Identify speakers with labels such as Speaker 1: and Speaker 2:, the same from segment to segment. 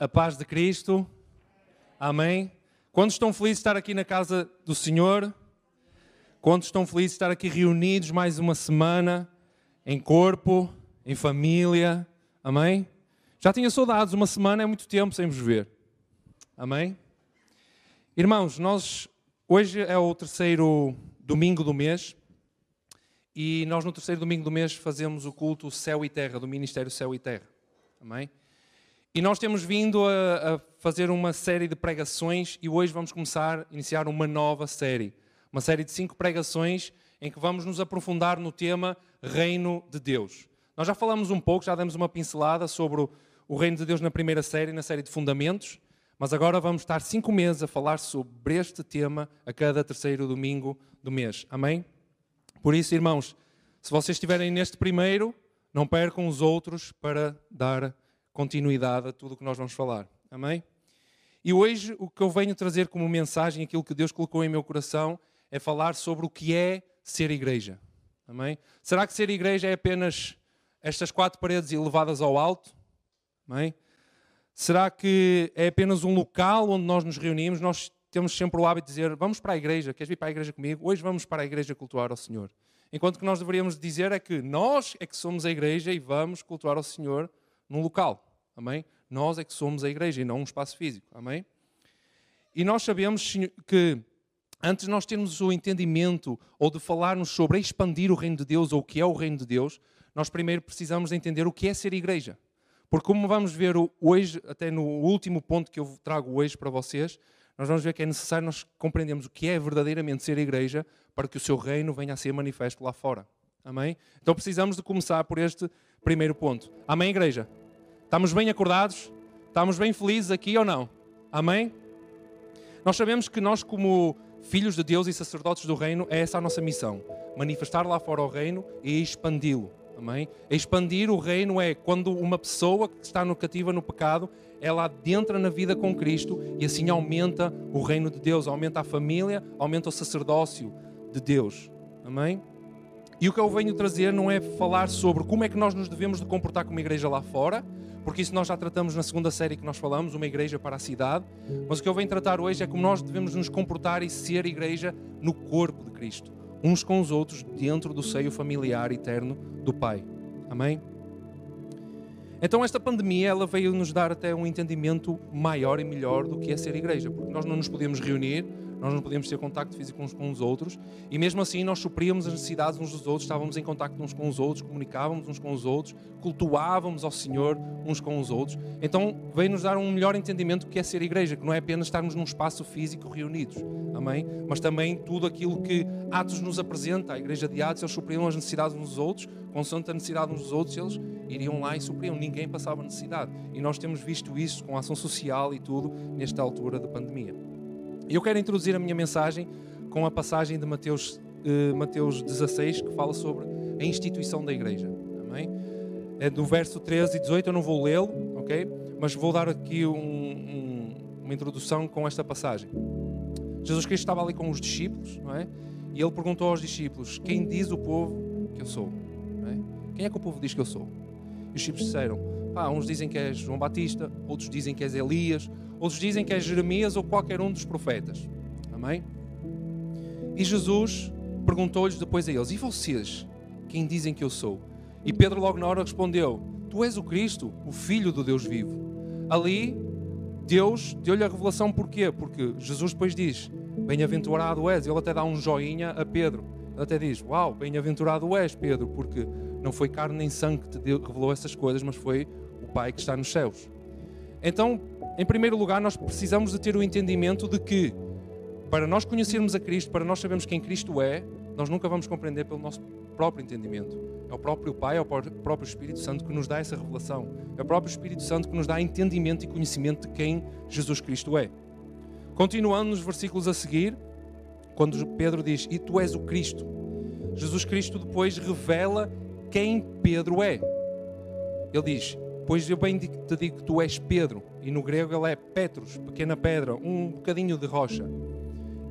Speaker 1: A paz de Cristo. Amém. Quantos estão felizes de estar aqui na casa do Senhor? Quantos estão felizes de estar aqui reunidos mais uma semana, em corpo, em família? Amém? Já tinha saudades, uma semana é muito tempo sem vos ver. Amém? Irmãos, nós hoje é o terceiro domingo do mês e nós no terceiro domingo do mês fazemos o culto Céu e Terra, do Ministério Céu e Terra. Amém? E nós temos vindo a, a, fazer uma série de pregações e hoje vamos começar a iniciar uma nova série. Uma série de cinco pregações em que vamos nos aprofundar no tema Reino de Deus. Nós já falamos um pouco, já demos uma pincelada sobre o, o Reino de Deus na primeira série, na série de Fundamentos, mas agora vamos estar cinco meses a falar sobre este tema a cada terceiro domingo do mês. Amém? Por isso, irmãos, se vocês estiverem neste primeiro, não percam os outros para dar continuidade a tudo o que nós vamos falar. Amém? E hoje o que eu venho trazer como mensagem, aquilo que Deus colocou em meu coração, é falar sobre o que é ser igreja. Amém? Será que ser igreja é apenas estas quatro paredes elevadas ao alto? Amém? Será que é apenas um local onde nós nos reunimos? Nós temos sempre o hábito de dizer: vamos para a igreja, queres vir para a igreja comigo? Hoje vamos para a igreja cultuar ao Senhor. Enquanto que nós deveríamos dizer é que nós é que somos a igreja e vamos cultuar ao Senhor num local. Amém? Nós é que somos a igreja e não um espaço físico. Amém? E nós sabemos que antes nós termos o entendimento ou de falarmos sobre expandir o reino de Deus ou o que é o reino de Deus, nós primeiro precisamos de entender o que é ser igreja. Porque como vamos ver hoje, até no último ponto que eu trago hoje para vocês, nós vamos ver que é necessário nós compreendermos o que é verdadeiramente ser igreja para que o seu reino venha a ser manifesto lá fora. Amém? Então precisamos de começar por este primeiro ponto. Amém, igreja? Estamos bem acordados? Estamos bem felizes aqui ou não? Amém? Nós sabemos que nós, como filhos de Deus e sacerdotes do reino, é essa a nossa missão: manifestar lá fora o reino e expandi-lo. Amém? Expandir o reino é quando uma pessoa que está no cativa no pecado, ela adentra na vida com Cristo e assim aumenta o reino de Deus, aumenta a família, aumenta o sacerdócio de Deus. Amém? E o que eu venho trazer não é falar sobre como é que nós nos devemos de comportar como igreja lá fora, porque isso nós já tratamos na segunda série que nós falamos, uma igreja para a cidade. Mas o que eu venho tratar hoje é como nós devemos nos comportar e ser igreja no corpo de Cristo, uns com os outros, dentro do seio familiar eterno do Pai. Amém? Então esta pandemia ela veio nos dar até um entendimento maior e melhor do que é ser igreja, porque nós não nos podíamos reunir, nós não podíamos ter contacto físico uns com os outros, e mesmo assim nós supríamos as necessidades uns dos outros, estávamos em contacto uns com os outros, comunicávamos uns com os outros, cultuávamos ao Senhor uns com os outros. Então veio nos dar um melhor entendimento do que é ser igreja, que não é apenas estarmos num espaço físico reunidos, amém? Mas também tudo aquilo que Atos nos apresenta, a igreja de Atos, eles supriam as necessidades uns dos outros, consoante a necessidade uns dos outros, eles iriam lá e supriam, ninguém passava necessidade. E nós temos visto isso com a ação social e tudo nesta altura da pandemia. E eu quero introduzir a minha mensagem com a passagem de Mateus, uh, Mateus 16, que fala sobre a instituição da igreja. Amém? É do verso 13 e 18, eu não vou lê-lo, ok? Mas vou dar aqui um, um, uma introdução com esta passagem. Jesus Cristo estava ali com os discípulos, não é? E ele perguntou aos discípulos: Quem diz o povo que eu sou? É? Quem é que o povo diz que eu sou? E os discípulos disseram: ah, uns dizem que és João Batista, outros dizem que és Elias, Outros dizem que é Jeremias ou qualquer um dos profetas. Amém? E Jesus perguntou-lhes depois a eles: E vocês? Quem dizem que eu sou? E Pedro logo na hora respondeu: Tu és o Cristo, o Filho do Deus vivo. Ali, Deus deu-lhe a revelação porquê? Porque Jesus depois diz: Bem-aventurado és. Ele até dá um joinha a Pedro. Ele até diz: Uau, bem-aventurado és, Pedro, porque não foi carne nem sangue que te revelou essas coisas, mas foi o Pai que está nos céus. Então, em primeiro lugar, nós precisamos de ter o entendimento de que, para nós conhecermos a Cristo, para nós sabermos quem Cristo é, nós nunca vamos compreender pelo nosso próprio entendimento. É o próprio Pai, é o próprio Espírito Santo que nos dá essa revelação. É o próprio Espírito Santo que nos dá entendimento e conhecimento de quem Jesus Cristo é. Continuando nos versículos a seguir, quando Pedro diz: E tu és o Cristo, Jesus Cristo depois revela quem Pedro é. Ele diz: Pois eu bem te digo que tu és Pedro, e no grego ele é Petros, pequena pedra, um bocadinho de rocha.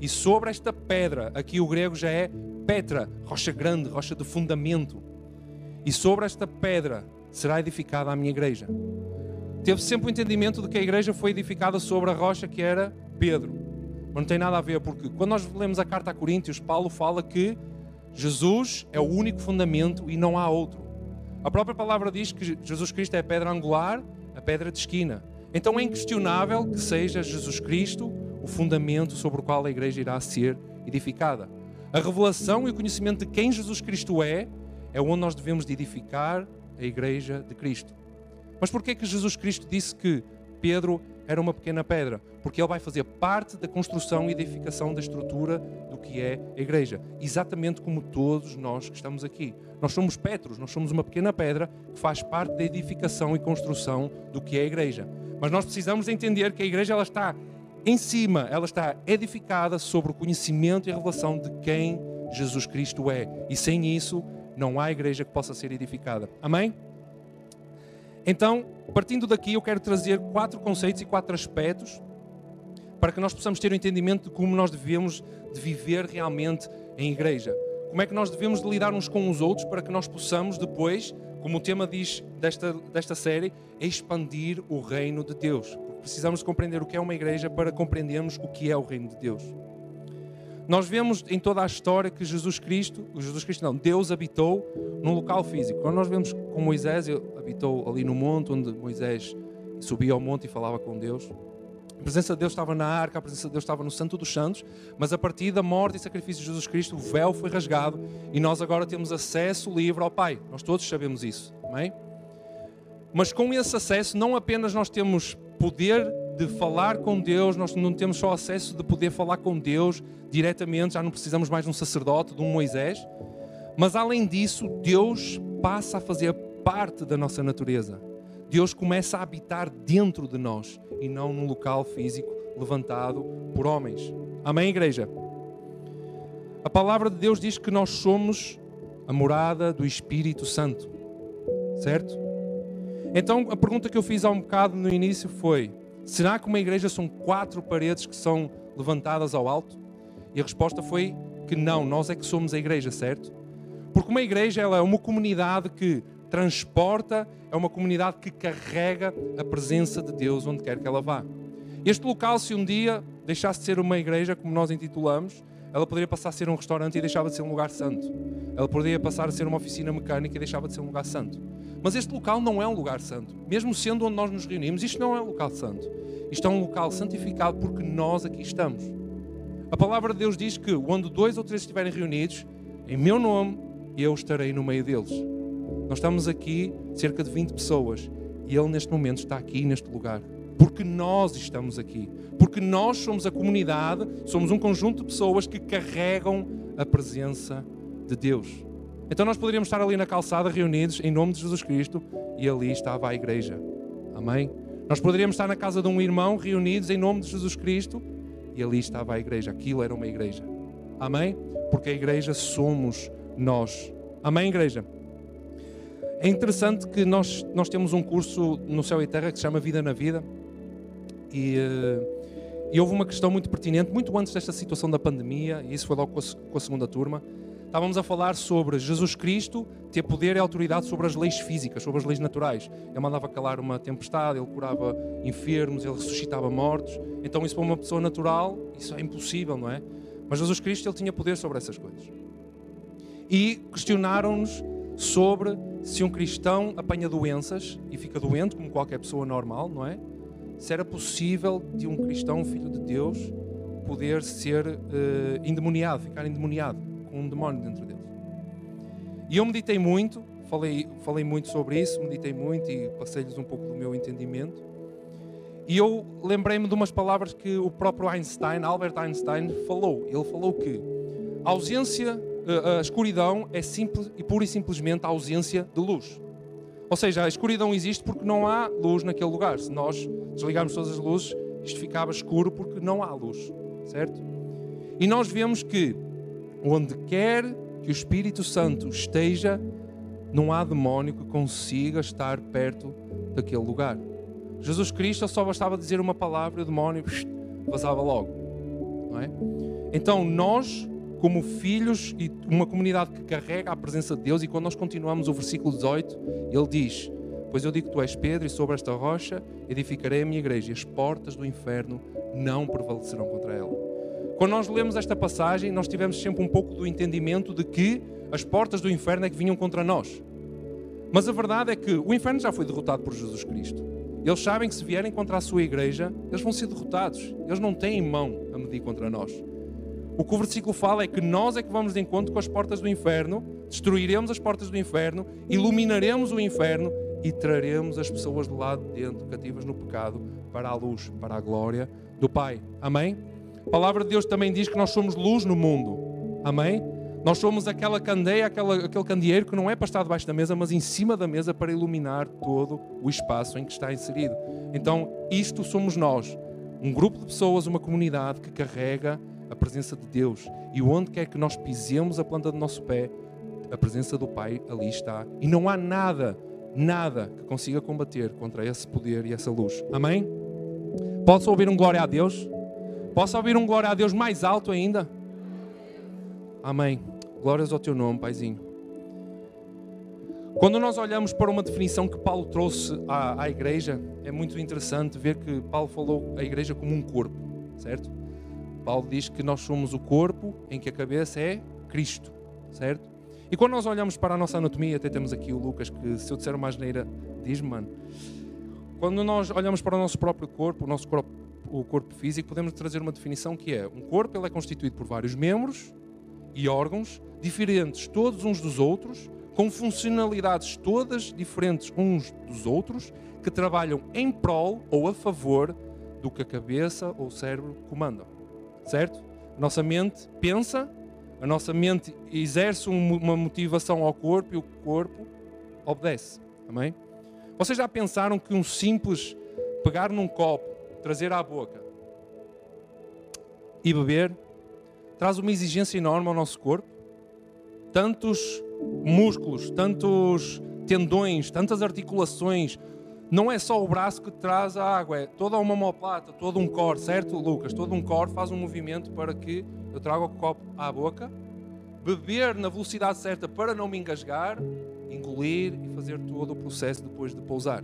Speaker 1: E sobre esta pedra, aqui o grego já é Petra, rocha grande, rocha de fundamento. E sobre esta pedra será edificada a minha igreja. teve sempre o entendimento de que a igreja foi edificada sobre a rocha que era Pedro. Mas não tem nada a ver, porque quando nós lemos a carta a Coríntios, Paulo fala que Jesus é o único fundamento e não há outro. A própria palavra diz que Jesus Cristo é a pedra angular, a pedra de esquina. Então é inquestionável que seja Jesus Cristo o fundamento sobre o qual a igreja irá ser edificada. A revelação e o conhecimento de quem Jesus Cristo é é onde nós devemos de edificar a igreja de Cristo. Mas por que que Jesus Cristo disse que Pedro era uma pequena pedra? Porque ele vai fazer parte da construção e edificação da estrutura do que é a igreja, exatamente como todos nós que estamos aqui. Nós somos Petros, nós somos uma pequena pedra que faz parte da edificação e construção do que é a igreja. Mas nós precisamos entender que a igreja ela está em cima, ela está edificada sobre o conhecimento e a revelação de quem Jesus Cristo é. E sem isso, não há igreja que possa ser edificada. Amém? Então, partindo daqui, eu quero trazer quatro conceitos e quatro aspectos para que nós possamos ter o um entendimento de como nós devemos de viver realmente em igreja. Como é que nós devemos de lidar uns com os outros para que nós possamos depois, como o tema diz desta, desta série, expandir o reino de Deus. Porque precisamos compreender o que é uma igreja para compreendermos o que é o reino de Deus. Nós vemos em toda a história que Jesus Cristo, Jesus Cristo não, Deus habitou num local físico. Quando nós vemos com Moisés, ele habitou ali no monte onde Moisés subia ao monte e falava com Deus. A presença de Deus estava na arca, a presença de Deus estava no Santo dos Santos, mas a partir da morte e sacrifício de Jesus Cristo, o véu foi rasgado e nós agora temos acesso livre ao Pai. Nós todos sabemos isso, amém? Mas com esse acesso, não apenas nós temos poder de falar com Deus, nós não temos só acesso de poder falar com Deus diretamente, já não precisamos mais de um sacerdote, de um Moisés, mas além disso, Deus passa a fazer parte da nossa natureza. Deus começa a habitar dentro de nós e não num local físico levantado por homens. Amém, igreja? A palavra de Deus diz que nós somos a morada do Espírito Santo, certo? Então a pergunta que eu fiz há um bocado no início foi: será que uma igreja são quatro paredes que são levantadas ao alto? E a resposta foi que não, nós é que somos a igreja, certo? Porque uma igreja ela é uma comunidade que transporta, é uma comunidade que carrega a presença de Deus onde quer que ela vá. Este local, se um dia deixasse de ser uma igreja, como nós intitulamos, ela poderia passar a ser um restaurante e deixava de ser um lugar santo. Ela poderia passar a ser uma oficina mecânica e deixava de ser um lugar santo. Mas este local não é um lugar santo. Mesmo sendo onde nós nos reunimos, isto não é um local santo. Isto é um local santificado porque nós aqui estamos. A palavra de Deus diz que onde dois ou três estiverem reunidos, em meu nome, eu estarei no meio deles. Nós estamos aqui, cerca de 20 pessoas, e Ele neste momento está aqui neste lugar. Porque nós estamos aqui. Porque nós somos a comunidade, somos um conjunto de pessoas que carregam a presença de Deus. Então nós poderíamos estar ali na calçada reunidos em nome de Jesus Cristo e ali estava a igreja. Amém? Nós poderíamos estar na casa de um irmão reunidos em nome de Jesus Cristo e ali estava a igreja. Aquilo era uma igreja. Amém? Porque a igreja somos nós. Amém, igreja? É interessante que nós, nós temos um curso no Céu e Terra que se chama Vida na Vida e, eh, e houve uma questão muito pertinente, muito antes desta situação da pandemia, e isso foi logo com a, com a segunda turma. Estávamos a falar sobre Jesus Cristo ter poder e autoridade sobre as leis físicas, sobre as leis naturais. Ele mandava calar uma tempestade, ele curava enfermos, ele ressuscitava mortos. Então, isso para uma pessoa natural, isso é impossível, não é? Mas Jesus Cristo, ele tinha poder sobre essas coisas. E questionaram-nos sobre se um cristão apanha doenças e fica doente, como qualquer pessoa normal, não é? Se era possível de um cristão, filho de Deus, poder ser uh, endemoniado, ficar endemoniado, com um demónio dentro dele. E eu meditei muito, falei, falei muito sobre isso, meditei muito e passei-lhes um pouco do meu entendimento. E eu lembrei-me de umas palavras que o próprio Einstein, Albert Einstein, falou. Ele falou que a ausência a escuridão é simples e pura e simplesmente a ausência de luz. Ou seja, a escuridão existe porque não há luz naquele lugar. Se nós desligarmos todas as luzes, isto ficava escuro porque não há luz, certo? E nós vemos que onde quer que o Espírito Santo esteja, não há demónio que consiga estar perto daquele lugar. Jesus Cristo só bastava dizer uma palavra e o demónio vazava logo. Não é? Então nós como filhos e uma comunidade que carrega a presença de Deus. E quando nós continuamos o versículo 18, ele diz: Pois eu digo que tu és Pedro, e sobre esta rocha edificarei a minha igreja, e as portas do inferno não prevalecerão contra ela. Quando nós lemos esta passagem, nós tivemos sempre um pouco do entendimento de que as portas do inferno é que vinham contra nós. Mas a verdade é que o inferno já foi derrotado por Jesus Cristo. Eles sabem que se vierem contra a sua igreja, eles vão ser derrotados. Eles não têm mão a medir contra nós. O que o versículo fala é que nós é que vamos de encontro com as portas do inferno, destruiremos as portas do inferno, iluminaremos o inferno e traremos as pessoas do lado de dentro, cativas no pecado, para a luz, para a glória do Pai. Amém? A palavra de Deus também diz que nós somos luz no mundo. Amém? Nós somos aquela candeia, aquela, aquele candeeiro que não é para estar debaixo da mesa, mas em cima da mesa para iluminar todo o espaço em que está inserido. Então, isto somos nós. Um grupo de pessoas, uma comunidade que carrega a presença de Deus. E onde quer que nós pisemos a planta do nosso pé, a presença do Pai ali está. E não há nada, nada que consiga combater contra esse poder e essa luz. Amém? Posso ouvir um glória a Deus? Posso ouvir um glória a Deus mais alto ainda? Amém. Glórias ao teu nome, Paizinho. Quando nós olhamos para uma definição que Paulo trouxe à, à, igreja, é muito interessante ver que Paulo falou a igreja como um corpo, certo? Paulo diz que nós somos o corpo em que a cabeça é Cristo, certo? E quando nós olhamos para a nossa anatomia, até temos aqui o Lucas, que se eu disser uma asneira, diz-me, mano. Quando nós olhamos para o nosso próprio corpo, o nosso corpo, o corpo físico, podemos trazer uma definição que é: um corpo ele é constituído por vários membros e órgãos diferentes todos uns dos outros, com funcionalidades todas diferentes uns dos outros, que trabalham em prol ou a favor do que a cabeça ou o cérebro comandam. Certo? A nossa mente pensa, a nossa mente exerce uma motivação ao corpo e o corpo obedece. Amém? Vocês já pensaram que um simples pegar num copo, trazer à boca e beber traz uma exigência enorme ao nosso corpo? tantos músculos, tantos tendões, tantas articulações. Não é só o braço que traz a água, é toda uma homoplata, todo um core, certo, Lucas? Todo um core faz um movimento para que eu traga o copo à boca, beber na velocidade certa para não me engasgar, engolir e fazer todo o processo depois de pousar.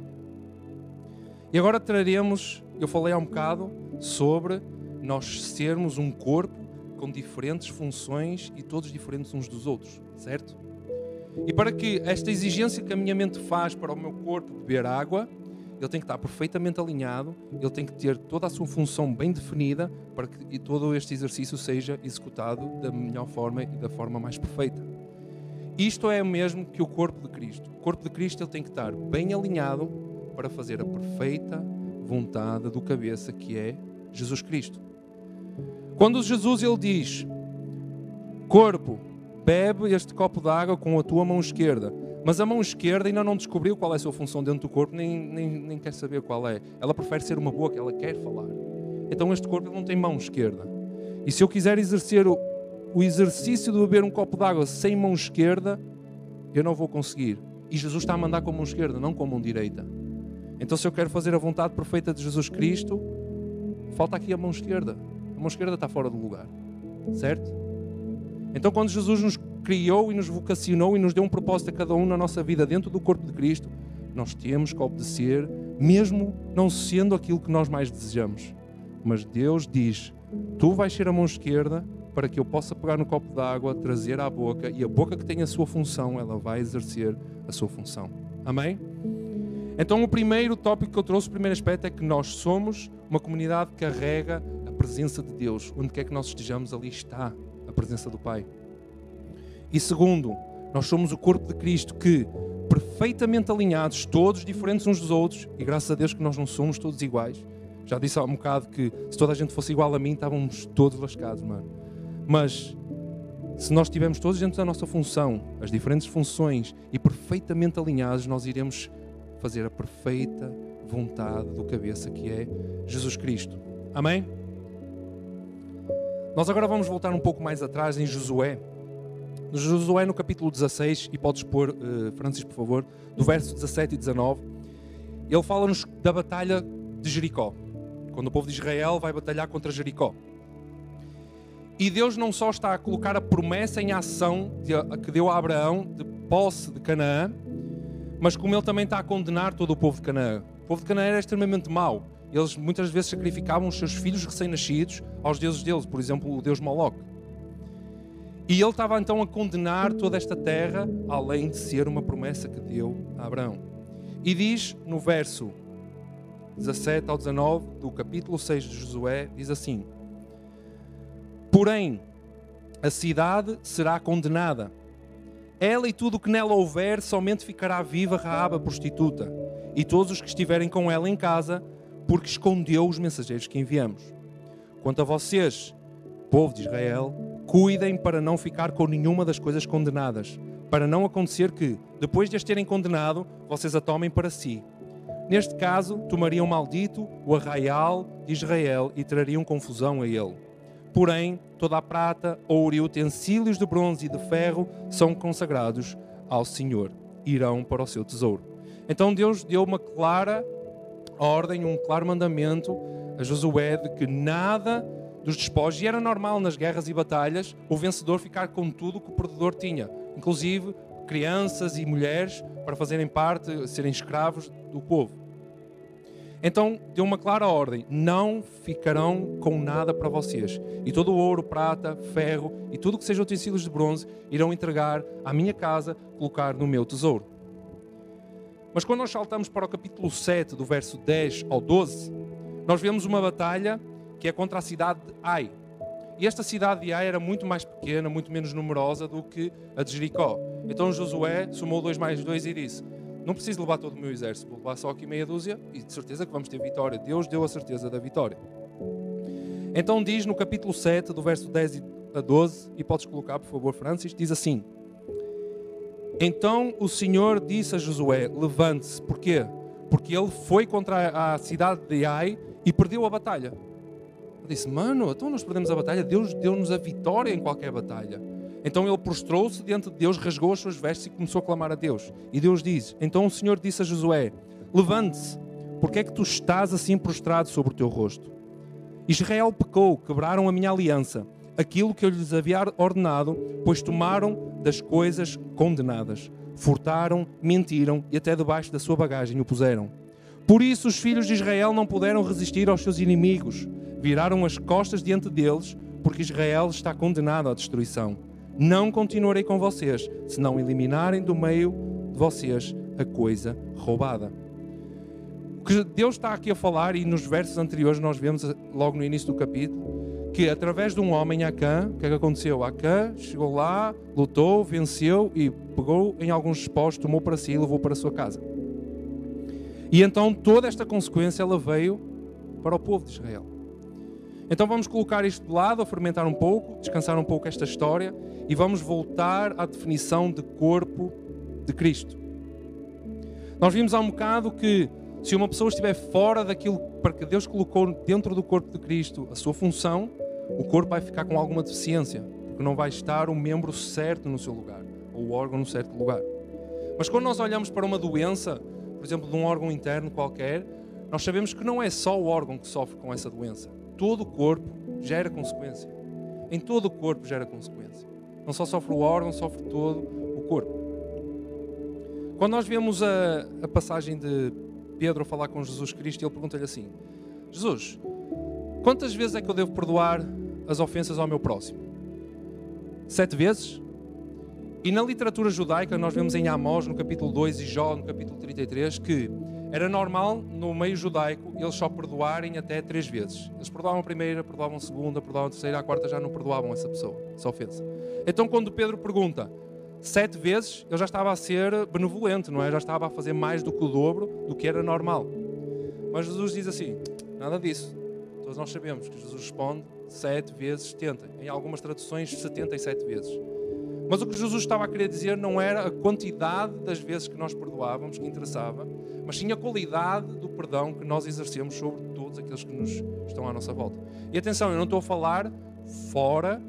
Speaker 1: E agora traremos, eu falei há um bocado sobre nós sermos um corpo com diferentes funções e todos diferentes uns dos outros, certo? E para que esta exigência que a minha mente faz para o meu corpo beber água, ele tem que estar perfeitamente alinhado, ele tem que ter toda a sua função bem definida para que todo este exercício seja executado da melhor forma e da forma mais perfeita. Isto é o mesmo que o corpo de Cristo. O corpo de Cristo ele tem que estar bem alinhado para fazer a perfeita vontade do cabeça que é Jesus Cristo. Quando Jesus ele diz: Corpo, bebe este copo de água com a tua mão esquerda. Mas a mão esquerda ainda não descobriu qual é a sua função dentro do corpo, nem, nem, nem quer saber qual é. Ela prefere ser uma boca, ela quer falar. Então este corpo não tem mão esquerda. E se eu quiser exercer o, o exercício de beber um copo de água sem mão esquerda, eu não vou conseguir. E Jesus está a mandar com a mão esquerda, não com a mão direita. Então, se eu quero fazer a vontade perfeita de Jesus Cristo, falta aqui a mão esquerda. A mão esquerda está fora do lugar. Certo? Então, quando Jesus nos criou e nos vocacionou e nos deu um propósito a cada um na nossa vida dentro do corpo de Cristo, nós temos que obedecer, mesmo não sendo aquilo que nós mais desejamos. Mas Deus diz: Tu vais ser a mão esquerda para que eu possa pegar no copo d'água, trazer à boca, e a boca que tem a sua função, ela vai exercer a sua função. Amém? Então, o primeiro tópico que eu trouxe, o primeiro aspecto, é que nós somos uma comunidade que carrega presença de Deus. Onde quer que nós estejamos, ali está a presença do Pai. E segundo, nós somos o corpo de Cristo que, perfeitamente alinhados, todos diferentes uns dos outros, e graças a Deus que nós não somos todos iguais. Já disse há um bocado que se toda a gente fosse igual a mim, estávamos todos lascados, mano. Mas se nós estivermos todos dentro da nossa função, as diferentes funções, e perfeitamente alinhados, nós iremos fazer a perfeita vontade do cabeça que é Jesus Cristo. Amém? Nós agora vamos voltar um pouco mais atrás em Josué. No Josué, no capítulo 16, e podes pôr, uh, Francisco, por favor, do verso 17 e 19, ele fala-nos da batalha de Jericó, quando o povo de Israel vai batalhar contra Jericó. E Deus não só está a colocar a promessa em ação que deu a Abraão de posse de Canaã, mas como ele também está a condenar todo o povo de Canaã. O povo de Canaã era extremamente mau. Eles muitas vezes sacrificavam os seus filhos recém-nascidos aos deuses deles, por exemplo, o deus Moloch. E ele estava então a condenar toda esta terra, além de ser uma promessa que deu a Abraão. E diz no verso 17 ao 19 do capítulo 6 de Josué, diz assim: Porém, a cidade será condenada. Ela e tudo o que nela houver somente ficará viva Raaba prostituta, e todos os que estiverem com ela em casa, porque escondeu os mensageiros que enviamos. Quanto a vocês, povo de Israel, cuidem para não ficar com nenhuma das coisas condenadas, para não acontecer que, depois de as terem condenado, vocês a tomem para si. Neste caso, tomariam maldito o arraial de Israel e trariam confusão a ele. Porém, toda a prata, ouro e utensílios de bronze e de ferro são consagrados ao Senhor, irão para o seu tesouro. Então Deus deu uma clara ordem, um claro mandamento a Josué de que nada dos despojos, e era normal nas guerras e batalhas o vencedor ficar com tudo que o perdedor tinha, inclusive crianças e mulheres para fazerem parte, serem escravos do povo. Então deu uma clara ordem: não ficarão com nada para vocês. E todo o ouro, prata, ferro e tudo que seja utensílios de bronze irão entregar à minha casa, colocar no meu tesouro. Mas quando nós saltamos para o capítulo 7, do verso 10 ao 12, nós vemos uma batalha que é contra a cidade de Ai. E esta cidade de Ai era muito mais pequena, muito menos numerosa do que a de Jericó. Então Josué somou dois mais dois e disse: Não preciso levar todo o meu exército, vou levar só aqui meia dúzia e de certeza que vamos ter vitória. Deus deu a certeza da vitória. Então diz no capítulo 7, do verso 10 a 12, e podes colocar, por favor, Francis, diz assim: Então o Senhor disse a Josué: Levante-se. Porquê? Porque ele foi contra a cidade de Ai e perdeu a batalha. Eu disse, mano, então nós perdemos a batalha, Deus deu-nos a vitória em qualquer batalha. Então ele prostrou-se diante de Deus, rasgou as suas vestes e começou a clamar a Deus. E Deus diz: Então o Senhor disse a Josué: Levante-se, porque é que tu estás assim prostrado sobre o teu rosto? Israel pecou, quebraram a minha aliança, aquilo que eu lhes havia ordenado, pois tomaram das coisas condenadas, furtaram, mentiram e até debaixo da sua bagagem o puseram. Por isso os filhos de Israel não puderam resistir aos seus inimigos, viraram as costas diante deles, porque Israel está condenado à destruição. Não continuarei com vocês, se não eliminarem do meio de vocês a coisa roubada. O que Deus está aqui a falar, e nos versos anteriores nós vemos logo no início do capítulo, que através de um homem, Acã, o que é que aconteceu? Acã chegou lá, lutou, venceu e pegou em alguns despojos, tomou para si e levou para a sua casa. E então toda esta consequência ela veio para o povo de Israel. Então vamos colocar isto de lado, a fermentar um pouco, descansar um pouco esta história e vamos voltar à definição de corpo de Cristo. Nós vimos há um bocado que se uma pessoa estiver fora daquilo para que Deus colocou dentro do corpo de Cristo a sua função, o corpo vai ficar com alguma deficiência, porque não vai estar o membro certo no seu lugar, ou o órgão no certo lugar. Mas quando nós olhamos para uma doença, por exemplo, de um órgão interno qualquer, nós sabemos que não é só o órgão que sofre com essa doença todo o corpo gera consequência. Em todo o corpo gera consequência. Não só sofre o órgão, sofre todo o corpo. Quando nós vemos a, a passagem de Pedro falar com Jesus Cristo, ele pergunta-lhe assim: Jesus, quantas vezes é que eu devo perdoar as ofensas ao meu próximo? Sete vezes? E na literatura judaica, nós vemos em Amós, no capítulo 2, e Jó, no capítulo 33, que era normal, no meio judaico, eles só perdoarem até três vezes. Eles perdoavam a primeira, perdoavam a segunda, perdoavam a terceira, a quarta já não perdoavam essa pessoa, essa ofensa. Então, quando Pedro pergunta sete vezes, ele já estava a ser benevolente, não é? Já estava a fazer mais do que o dobro do que era normal. Mas Jesus diz assim: nada disso. Todos nós sabemos que Jesus responde sete vezes 70. Em algumas traduções, 77 vezes. Mas o que Jesus estava a querer dizer não era a quantidade das vezes que nós perdoávamos que interessava, mas sim a qualidade do perdão que nós exercemos sobre todos aqueles que nos estão à nossa volta. E atenção, eu não estou a falar fora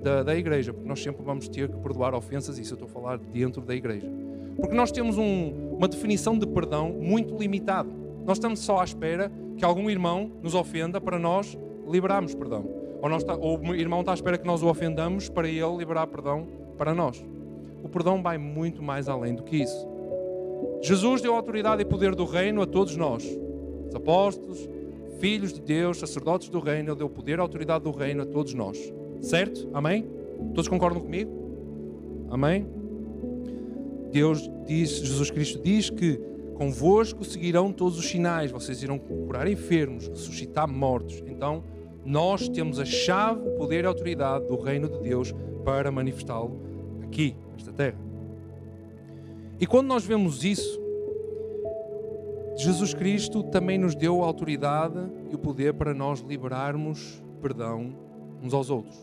Speaker 1: da, da igreja, porque nós sempre vamos ter que perdoar ofensas, isso eu estou a falar dentro da igreja. Porque nós temos um, uma definição de perdão muito limitada. Nós estamos só à espera que algum irmão nos ofenda para nós liberarmos perdão. Ou, nós, ou o irmão está à espera que nós o ofendamos para ele liberar perdão para nós. O perdão vai muito mais além do que isso. Jesus deu autoridade e poder do reino a todos nós, os apóstolos, filhos de Deus, sacerdotes do reino, Ele deu poder e autoridade do reino a todos nós. Certo? Amém? Todos concordam comigo? Amém? Deus diz, Jesus Cristo diz que convosco seguirão todos os sinais, vocês irão curar enfermos, ressuscitar mortos. Então, nós temos a chave, o poder e a autoridade do reino de Deus para manifestá-lo aqui, nesta terra. E quando nós vemos isso, Jesus Cristo também nos deu a autoridade e o poder para nós liberarmos perdão uns aos outros.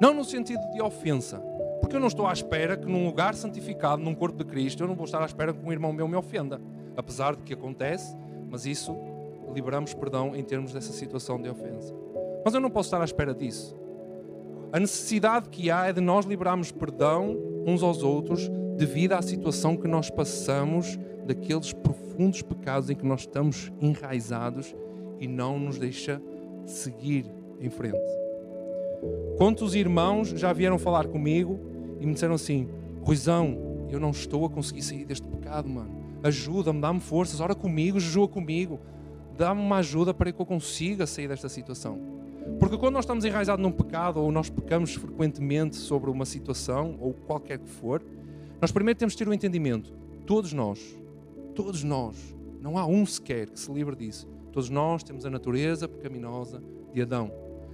Speaker 1: Não no sentido de ofensa, porque eu não estou à espera que num lugar santificado, num corpo de Cristo, eu não vou estar à espera que um irmão meu me ofenda. Apesar de que acontece, mas isso liberamos perdão em termos dessa situação de ofensa. Mas eu não posso estar à espera disso. A necessidade que há é de nós liberarmos perdão uns aos outros devido à situação que nós passamos daqueles profundos pecados em que nós estamos enraizados e não nos deixa seguir em frente. Quantos irmãos já vieram falar comigo e me disseram assim: Ruizão, eu não estou a conseguir sair deste pecado, mano. Ajuda-me, dá-me forças, ora comigo, jejua comigo. Dá-me uma ajuda para que eu consiga sair desta situação. Porque quando nós estamos enraizados num pecado ou nós pecamos frequentemente sobre uma situação ou qualquer que for, nós primeiro temos de ter o um entendimento. Todos nós, todos nós, não há um sequer que se livre disso. Todos nós temos a natureza pecaminosa de Adão.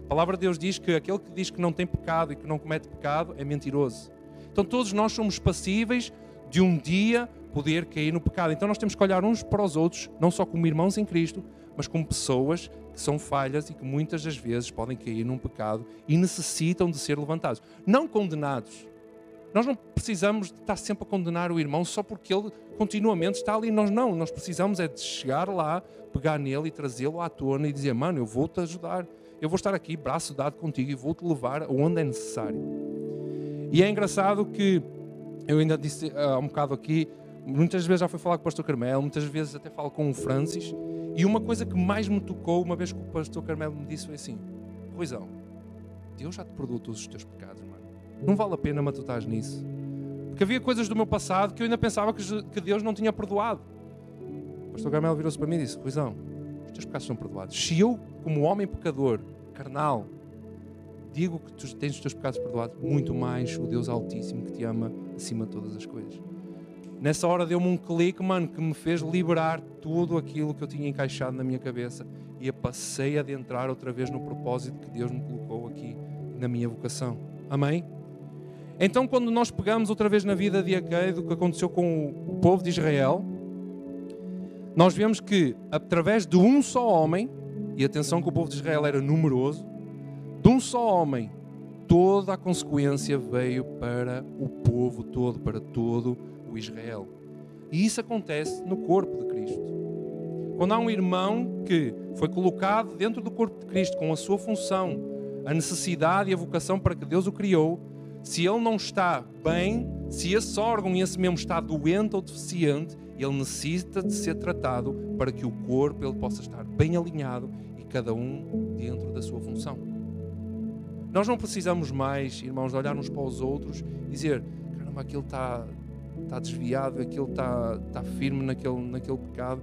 Speaker 1: A palavra de Deus diz que aquele que diz que não tem pecado e que não comete pecado é mentiroso. Então todos nós somos passíveis de um dia poder cair no pecado. Então nós temos que olhar uns para os outros, não só como irmãos em Cristo, mas como pessoas que são falhas e que muitas das vezes podem cair num pecado e necessitam de ser levantados. Não condenados. Nós não precisamos de estar sempre a condenar o irmão só porque ele continuamente está ali. Nós não. Nós precisamos é de chegar lá, pegar nele e trazê-lo à tona e dizer: Mano, eu vou-te ajudar. Eu vou estar aqui, braço dado contigo e vou-te levar aonde é necessário. E é engraçado que eu ainda disse há um bocado aqui, muitas vezes já fui falar com o pastor Carmelo, muitas vezes até falo com o Francis, e uma coisa que mais me tocou, uma vez que o pastor Carmelo me disse, foi assim: Ruizão, Deus já te perdoou todos os teus pecados, mano. Não vale a pena matutares nisso. Porque havia coisas do meu passado que eu ainda pensava que Deus não tinha perdoado. O pastor Carmelo virou-se para mim e disse: Ruizão, os teus pecados são perdoados. Se eu, como homem pecador, carnal, digo que tu tens os teus pecados perdoados, muito mais o Deus Altíssimo que te ama acima de todas as coisas. Nessa hora deu-me um clique, mano, que me fez liberar tudo aquilo que eu tinha encaixado na minha cabeça e eu passei a adentrar outra vez no propósito que Deus me colocou aqui na minha vocação. Amém? Então, quando nós pegamos outra vez na vida de Aguei do que aconteceu com o povo de Israel, nós vemos que através de um só homem, e atenção que o povo de Israel era numeroso, de um só homem, toda a consequência veio para o povo todo, para todo o Israel. E isso acontece no corpo de Cristo. Quando há um irmão que foi colocado dentro do corpo de Cristo com a sua função, a necessidade e a vocação para que Deus o criou, se ele não está bem, se esse órgão e esse membro está doente ou deficiente, ele necessita de ser tratado para que o corpo ele possa estar bem alinhado e cada um dentro da sua função. Nós não precisamos mais, irmãos, de olhar uns para os outros e dizer: caramba, aquele está, está desviado, aquele está, está firme naquele, naquele pecado,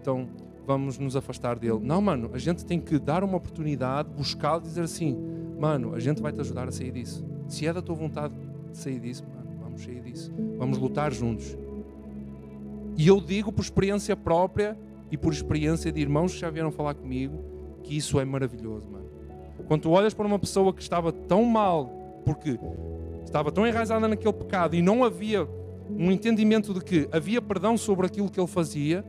Speaker 1: então vamos nos afastar dele. Não, mano, a gente tem que dar uma oportunidade, buscá-lo e dizer assim: mano, a gente vai te ajudar a sair disso. Se é da tua vontade de sair disso, mano, vamos sair disso. Vamos lutar juntos. E eu digo por experiência própria e por experiência de irmãos que já vieram falar comigo que isso é maravilhoso, mano. Quando tu olhas para uma pessoa que estava tão mal, porque estava tão enraizada naquele pecado e não havia um entendimento de que havia perdão sobre aquilo que ele fazia,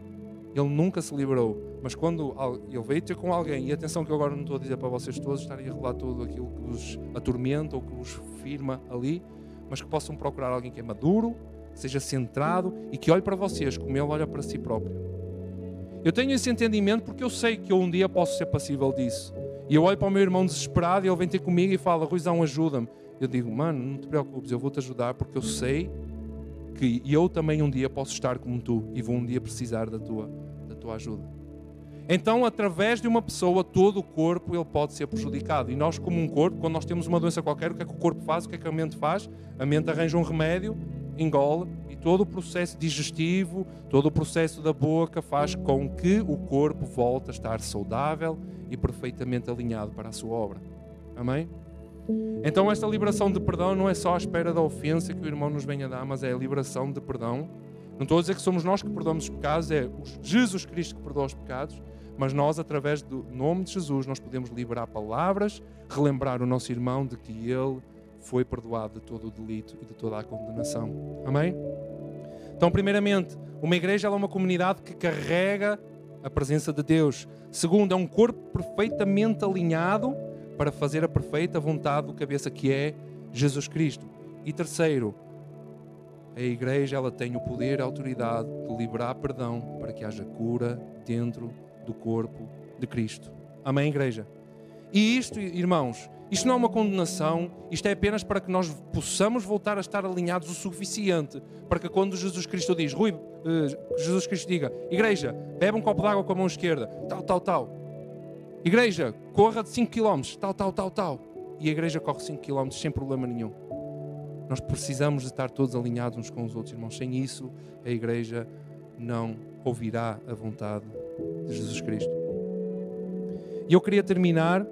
Speaker 1: ele nunca se liberou. Mas quando ele veio ter com alguém, e atenção que eu agora não estou a dizer para vocês todos estarem a revelar tudo aquilo que vos atormenta ou que vos firma ali, mas que possam procurar alguém que é maduro, que seja centrado e que olhe para vocês como ele olha para si próprio. Eu tenho esse entendimento porque eu sei que eu um dia posso ser passível disso. E eu olho para o meu irmão desesperado e ele vem ter comigo e fala: Ruizão, ajuda-me. Eu digo: Mano, não te preocupes, eu vou-te ajudar porque eu sei que eu também um dia posso estar como tu e vou um dia precisar da tua, da tua ajuda. Então, através de uma pessoa, todo o corpo ele pode ser prejudicado. E nós, como um corpo, quando nós temos uma doença qualquer, o que é que o corpo faz? O que é que a mente faz? A mente arranja um remédio engole e todo o processo digestivo, todo o processo da boca faz com que o corpo volte a estar saudável e perfeitamente alinhado para a sua obra. Amém? Então, esta liberação de perdão não é só à espera da ofensa que o irmão nos venha dar, mas é a liberação de perdão. Não estou a dizer que somos nós que perdoamos os pecados, é Jesus Cristo que perdoa os pecados, mas nós, através do nome de Jesus, nós podemos liberar palavras, relembrar o nosso irmão de que ele foi perdoado de todo o delito e de toda a condenação. Amém? Então, primeiramente, uma igreja é uma comunidade que carrega a presença de Deus. Segundo, é um corpo perfeitamente alinhado para fazer a perfeita vontade do cabeça que é Jesus Cristo. E terceiro, a igreja ela tem o poder e a autoridade de liberar perdão para que haja cura dentro do corpo de Cristo. Amém, igreja? E isto, irmãos, isto não é uma condenação, isto é apenas para que nós possamos voltar a estar alinhados o suficiente para que quando Jesus Cristo diz, Rui, uh, Jesus Cristo diga, igreja, bebe um copo de água com a mão esquerda, tal, tal, tal, Igreja, corra de 5 km, tal, tal, tal, tal. E a igreja corre 5 km sem problema nenhum. Nós precisamos de estar todos alinhados uns com os outros, irmãos. Sem isso, a igreja não ouvirá a vontade de Jesus Cristo. E eu queria terminar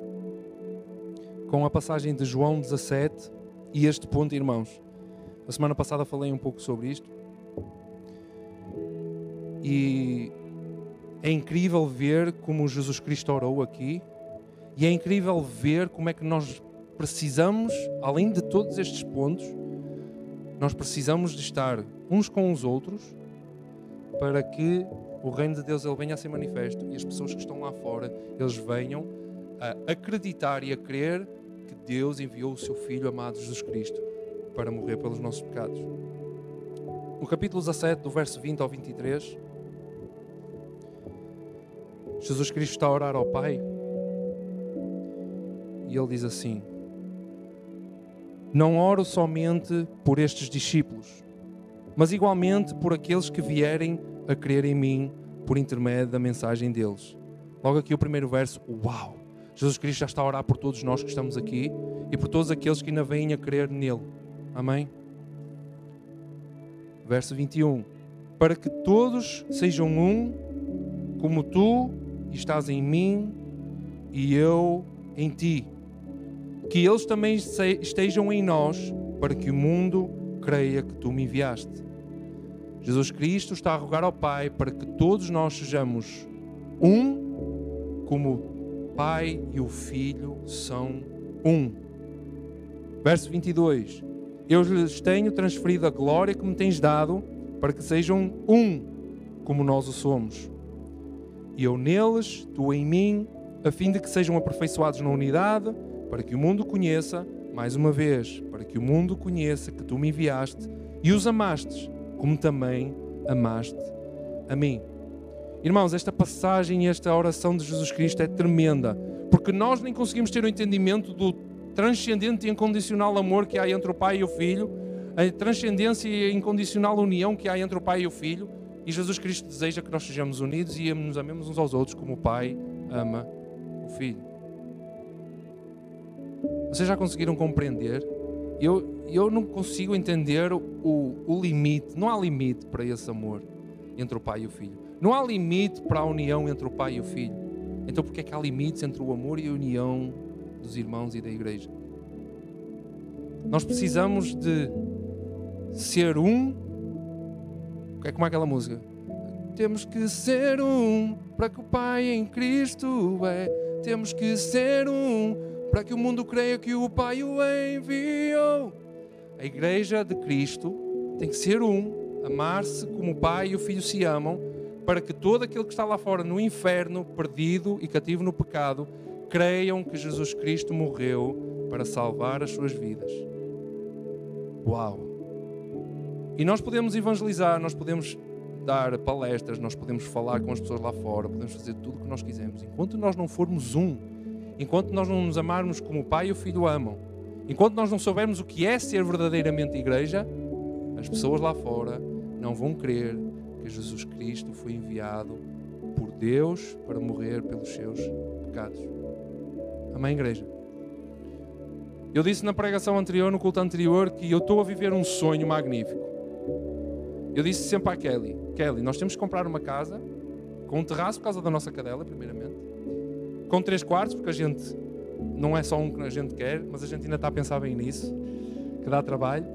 Speaker 1: com a passagem de João 17 e este ponto, irmãos. A semana passada falei um pouco sobre isto. E é incrível ver como Jesus Cristo orou aqui e é incrível ver como é que nós precisamos, além de todos estes pontos, nós precisamos de estar uns com os outros para que o reino de Deus ele venha a ser manifesto e as pessoas que estão lá fora, eles venham a acreditar e a crer que Deus enviou o seu Filho amado Jesus Cristo para morrer pelos nossos pecados. No capítulo 17, do verso 20 ao 23, Jesus Cristo está a orar ao Pai e ele diz assim: Não oro somente por estes discípulos, mas igualmente por aqueles que vierem a crer em mim por intermédio da mensagem deles. Logo aqui o primeiro verso, uau! Jesus Cristo já está a orar por todos nós que estamos aqui e por todos aqueles que ainda vêm a crer nele. Amém? Verso 21. Para que todos sejam um, como tu estás em mim e eu em ti. Que eles também estejam em nós, para que o mundo creia que tu me enviaste. Jesus Cristo está a rogar ao Pai para que todos nós sejamos um, como o Pai e o Filho são um. Verso 22. Eu lhes tenho transferido a glória que me tens dado, para que sejam um, como nós o somos eu neles, tu em mim, a fim de que sejam aperfeiçoados na unidade, para que o mundo conheça, mais uma vez, para que o mundo conheça que tu me enviaste e os amastes, como também amaste a mim. Irmãos, esta passagem e esta oração de Jesus Cristo é tremenda, porque nós nem conseguimos ter o entendimento do transcendente e incondicional amor que há entre o Pai e o Filho, a transcendência e a incondicional união que há entre o Pai e o Filho, e Jesus Cristo deseja que nós sejamos unidos e nos amemos uns aos outros como o Pai ama o Filho. Vocês já conseguiram compreender? Eu, eu não consigo entender o, o limite, não há limite para esse amor entre o pai e o filho. Não há limite para a união entre o pai e o filho. Então, porque é que há limites entre o amor e a união dos irmãos e da igreja? Nós precisamos de ser um é como aquela música. Temos que ser um para que o Pai em Cristo é. Temos que ser um para que o mundo creia que o Pai o enviou. A igreja de Cristo tem que ser um, amar-se como o Pai e o Filho se amam, para que todo aquele que está lá fora no inferno, perdido e cativo no pecado, creiam que Jesus Cristo morreu para salvar as suas vidas. Uau! E nós podemos evangelizar, nós podemos dar palestras, nós podemos falar com as pessoas lá fora, podemos fazer tudo o que nós quisermos. Enquanto nós não formos um, enquanto nós não nos amarmos como o Pai e o Filho amam, enquanto nós não soubermos o que é ser verdadeiramente igreja, as pessoas lá fora não vão crer que Jesus Cristo foi enviado por Deus para morrer pelos seus pecados. Amém, igreja? Eu disse na pregação anterior, no culto anterior, que eu estou a viver um sonho magnífico. Eu disse sempre à Kelly: Kelly, nós temos que comprar uma casa com um terraço por causa da nossa cadela, primeiramente, com três quartos, porque a gente não é só um que a gente quer, mas a gente ainda está a pensar bem nisso, que dá trabalho.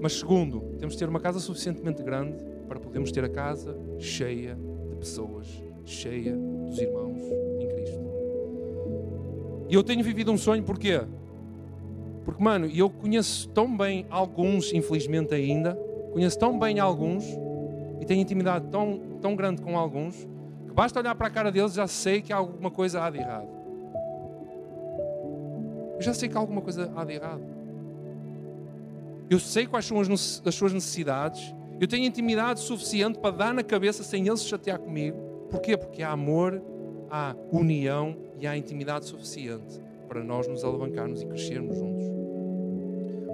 Speaker 1: Mas segundo, temos de ter uma casa suficientemente grande para podermos ter a casa cheia de pessoas, cheia dos irmãos em Cristo. E eu tenho vivido um sonho, porquê? Porque, mano, eu conheço tão bem alguns, infelizmente ainda, conheço tão bem alguns e tenho intimidade tão, tão grande com alguns que basta olhar para a cara deles já sei que alguma coisa há de errado. Eu já sei que alguma coisa há de errado. Eu sei quais são as, as suas necessidades. Eu tenho intimidade suficiente para dar na cabeça sem ele se chatear comigo. Porquê? Porque há amor, há união e há intimidade suficiente para nós nos alavancarmos e crescermos juntos.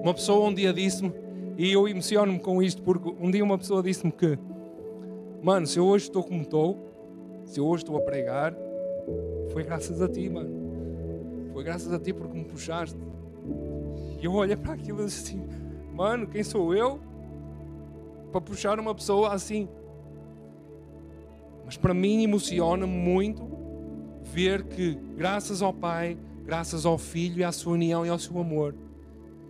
Speaker 1: Uma pessoa um dia disse-me, e eu emociono-me com isto, porque um dia uma pessoa disse-me que, mano, se eu hoje estou como estou, se eu hoje estou a pregar, foi graças a ti, mano. Foi graças a ti porque me puxaste. E eu olhei para aquilo e assim, mano, quem sou eu para puxar uma pessoa assim? Mas para mim emociona-me muito ver que, graças ao Pai, graças ao Filho e à sua união e ao seu amor,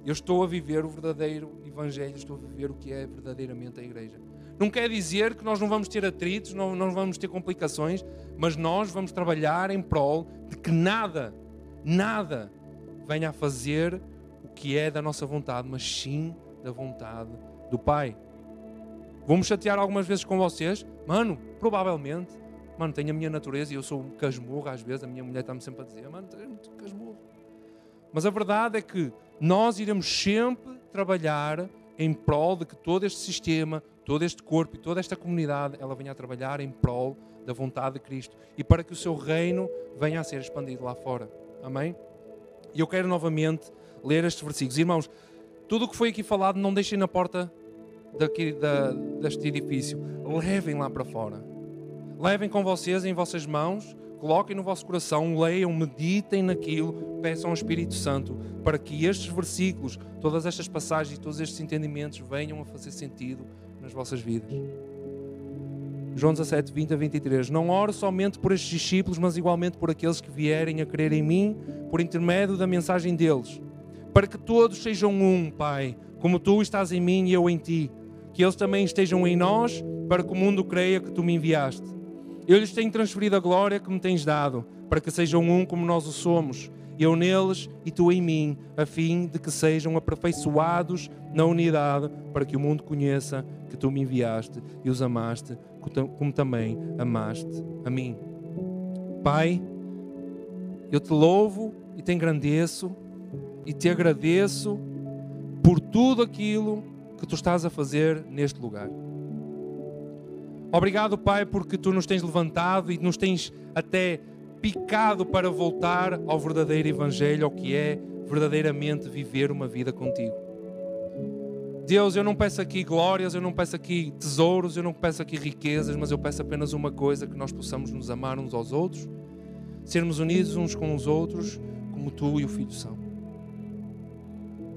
Speaker 1: eu estou a viver o verdadeiro Evangelho, estou a viver o que é verdadeiramente a igreja. Não quer dizer que nós não vamos ter atritos, não, não vamos ter complicações, mas nós vamos trabalhar em prol de que nada, nada venha a fazer o que é da nossa vontade, mas sim da vontade do Pai. Vou-me chatear algumas vezes com vocês, mano, provavelmente, mano, tenho a minha natureza e eu sou um casmurro às vezes, a minha mulher está-me sempre a dizer, mano, tu és muito casmurro. Mas a verdade é que nós iremos sempre trabalhar em prol de que todo este sistema, todo este corpo e toda esta comunidade, ela venha a trabalhar em prol da vontade de Cristo e para que o seu reino venha a ser expandido lá fora. Amém? E eu quero novamente ler estes versículos. Irmãos, tudo o que foi aqui falado, não deixem na porta daqui, da, deste edifício. Levem lá para fora. Levem com vocês em vossas mãos coloquem no vosso coração, leiam, meditem naquilo, peçam ao Espírito Santo para que estes versículos, todas estas passagens, todos estes entendimentos venham a fazer sentido nas vossas vidas. João 17, 20 a 23. Não oro somente por estes discípulos, mas igualmente por aqueles que vierem a crer em mim, por intermédio da mensagem deles, para que todos sejam um, Pai, como tu estás em mim e eu em ti, que eles também estejam em nós, para que o mundo creia que tu me enviaste. Eu lhes tenho transferido a glória que me tens dado, para que sejam um como nós o somos, eu neles e tu em mim, a fim de que sejam aperfeiçoados na unidade, para que o mundo conheça que tu me enviaste e os amaste, como também amaste a mim. Pai, eu te louvo e te engrandeço e te agradeço por tudo aquilo que tu estás a fazer neste lugar. Obrigado, Pai, porque tu nos tens levantado e nos tens até picado para voltar ao verdadeiro Evangelho, ao que é verdadeiramente viver uma vida contigo. Deus, eu não peço aqui glórias, eu não peço aqui tesouros, eu não peço aqui riquezas, mas eu peço apenas uma coisa: que nós possamos nos amar uns aos outros, sermos unidos uns com os outros, como tu e o Filho são.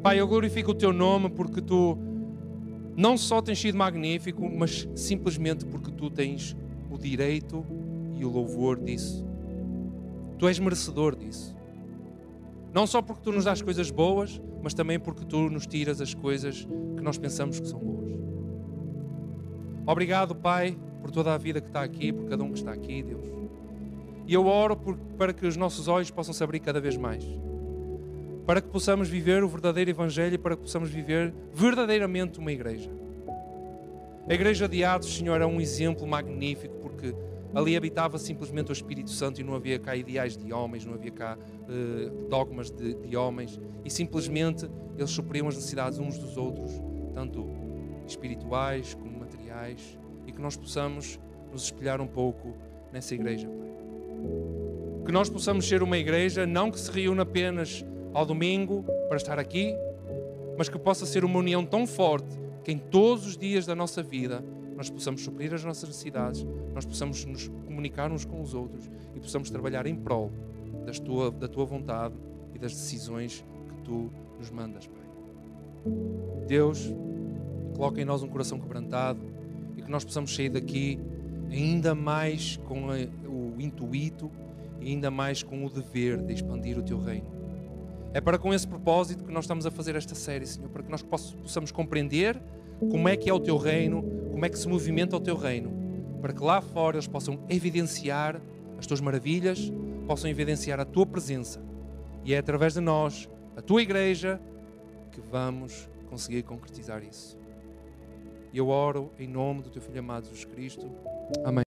Speaker 1: Pai, eu glorifico o teu nome porque tu não só tens sido magnífico, mas simplesmente porque tu tens o direito e o louvor disso. Tu és merecedor disso. Não só porque tu nos dás coisas boas, mas também porque tu nos tiras as coisas que nós pensamos que são boas. Obrigado, Pai, por toda a vida que está aqui, por cada um que está aqui, Deus. E eu oro por, para que os nossos olhos possam se abrir cada vez mais para que possamos viver o verdadeiro Evangelho e para que possamos viver verdadeiramente uma igreja. A igreja de Atos, Senhor, é um exemplo magnífico porque ali habitava simplesmente o Espírito Santo e não havia cá ideais de homens, não havia cá uh, dogmas de, de, homens e simplesmente eles supriam as necessidades uns dos outros, tanto espirituais como materiais, e que nós possamos nos espelhar um pouco nessa igreja, Pai. Que nós possamos ser uma igreja não que se reúna apenas ao domingo para estar aqui, mas que possa ser uma união tão forte que em todos os dias da nossa vida nós possamos suprir as nossas necessidades, nós possamos nos comunicar uns com os outros e possamos trabalhar em prol das tua, da tua vontade e das decisões que tu nos mandas, Pai. Deus, coloca em nós um coração quebrantado e que nós possamos sair daqui ainda mais com o intuito e ainda mais com o dever de expandir o teu reino. É para com esse propósito que nós estamos a fazer esta série, Senhor, para que nós possamos compreender como é que é o teu reino, como é que se movimenta o teu reino, para que lá fora eles possam evidenciar as tuas maravilhas, possam evidenciar a tua presença. E é através de nós, a tua igreja, que vamos conseguir concretizar isso. E eu oro em nome do teu filho amado Jesus Cristo. Amém.